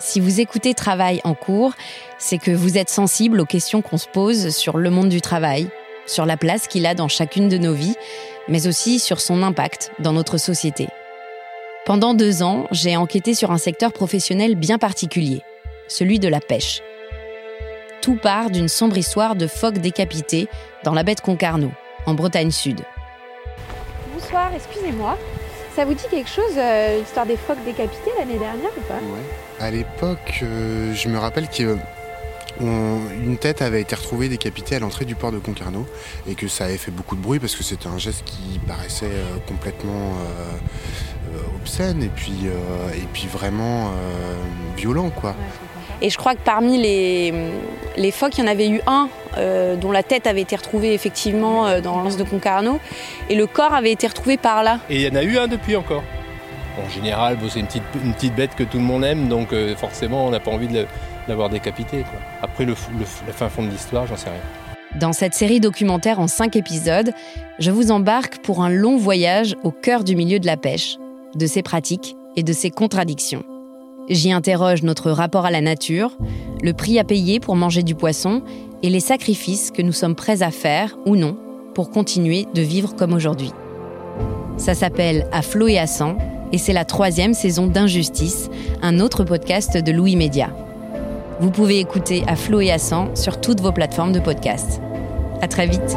Si vous écoutez Travail en cours, c'est que vous êtes sensible aux questions qu'on se pose sur le monde du travail, sur la place qu'il a dans chacune de nos vies, mais aussi sur son impact dans notre société. Pendant deux ans, j'ai enquêté sur un secteur professionnel bien particulier, celui de la pêche. Tout part d'une sombre histoire de phoques décapités dans la baie de Concarneau, en Bretagne Sud. Bonsoir, excusez-moi. Ça vous dit quelque chose, euh, l'histoire des phoques décapités l'année dernière ou pas? À l'époque, euh, je me rappelle qu'une tête avait été retrouvée décapitée à l'entrée du port de Concarneau et que ça avait fait beaucoup de bruit parce que c'était un geste qui paraissait euh, complètement obscène et puis, et puis vraiment violent quoi. Et je crois que parmi les, les phoques, il y en avait eu un euh, dont la tête avait été retrouvée effectivement euh, dans l'anse de Concarneau et le corps avait été retrouvé par là. Et il y en a eu un depuis encore. En général, bon, c'est une petite, une petite bête que tout le monde aime, donc euh, forcément, on n'a pas envie de l'avoir décapité. quoi. Après, le, le la fin fond de l'histoire, j'en sais rien. Dans cette série documentaire en cinq épisodes, je vous embarque pour un long voyage au cœur du milieu de la pêche, de ses pratiques et de ses contradictions. J'y interroge notre rapport à la nature, le prix à payer pour manger du poisson et les sacrifices que nous sommes prêts à faire ou non pour continuer de vivre comme aujourd'hui. Ça s'appelle À flot et à sang et c'est la troisième saison d'Injustice, un autre podcast de Louis Média. Vous pouvez écouter à flot et à sang sur toutes vos plateformes de podcast. À très vite.